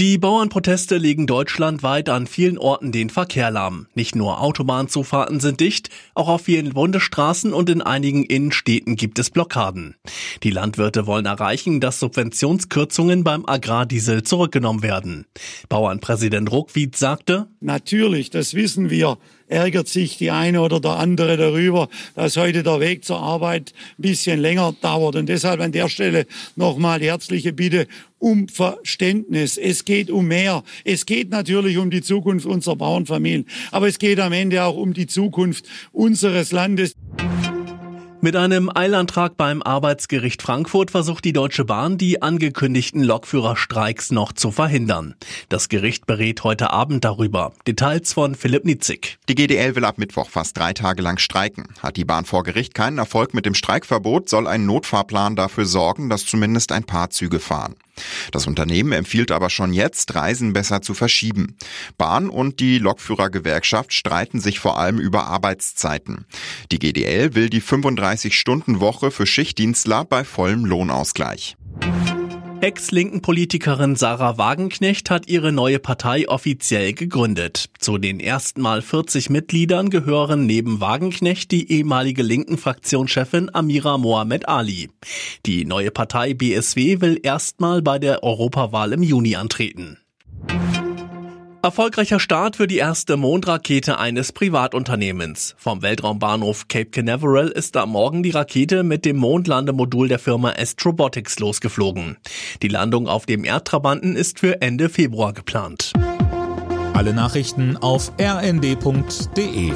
Die Bauernproteste legen deutschlandweit an vielen Orten den Verkehr lahm. Nicht nur Autobahnzufahrten sind dicht, auch auf vielen Bundesstraßen und in einigen Innenstädten gibt es Blockaden. Die Landwirte wollen erreichen, dass Subventionskürzungen beim Agrardiesel zurückgenommen werden. Bauernpräsident Ruckwied sagte, Natürlich, das wissen wir, ärgert sich die eine oder der andere darüber, dass heute der Weg zur Arbeit ein bisschen länger dauert. Und deshalb an der Stelle nochmal herzliche Bitte um Verständnis. Es geht um mehr. Es geht natürlich um die Zukunft unserer Bauernfamilien, aber es geht am Ende auch um die Zukunft unseres Landes. Mit einem Eilantrag beim Arbeitsgericht Frankfurt versucht die Deutsche Bahn, die angekündigten Lokführerstreiks noch zu verhindern. Das Gericht berät heute Abend darüber. Details von Philipp Nitzig. Die GDL will ab Mittwoch fast drei Tage lang streiken. Hat die Bahn vor Gericht keinen Erfolg mit dem Streikverbot, soll ein Notfahrplan dafür sorgen, dass zumindest ein paar Züge fahren. Das Unternehmen empfiehlt aber schon jetzt, Reisen besser zu verschieben. Bahn und die Lokführergewerkschaft streiten sich vor allem über Arbeitszeiten. Die GDL will die 35-Stunden-Woche für Schichtdienstler bei vollem Lohnausgleich. Ex-linken Politikerin Sarah Wagenknecht hat ihre neue Partei offiziell gegründet. Zu den ersten Mal 40 Mitgliedern gehören neben Wagenknecht die ehemalige linken Fraktionschefin Amira Mohamed Ali. Die neue Partei BSW will erstmal bei der Europawahl im Juni antreten. Erfolgreicher Start für die erste Mondrakete eines Privatunternehmens. Vom Weltraumbahnhof Cape Canaveral ist am Morgen die Rakete mit dem Mondlandemodul der Firma Astrobotics losgeflogen. Die Landung auf dem Erdtrabanten ist für Ende Februar geplant. Alle Nachrichten auf rnd.de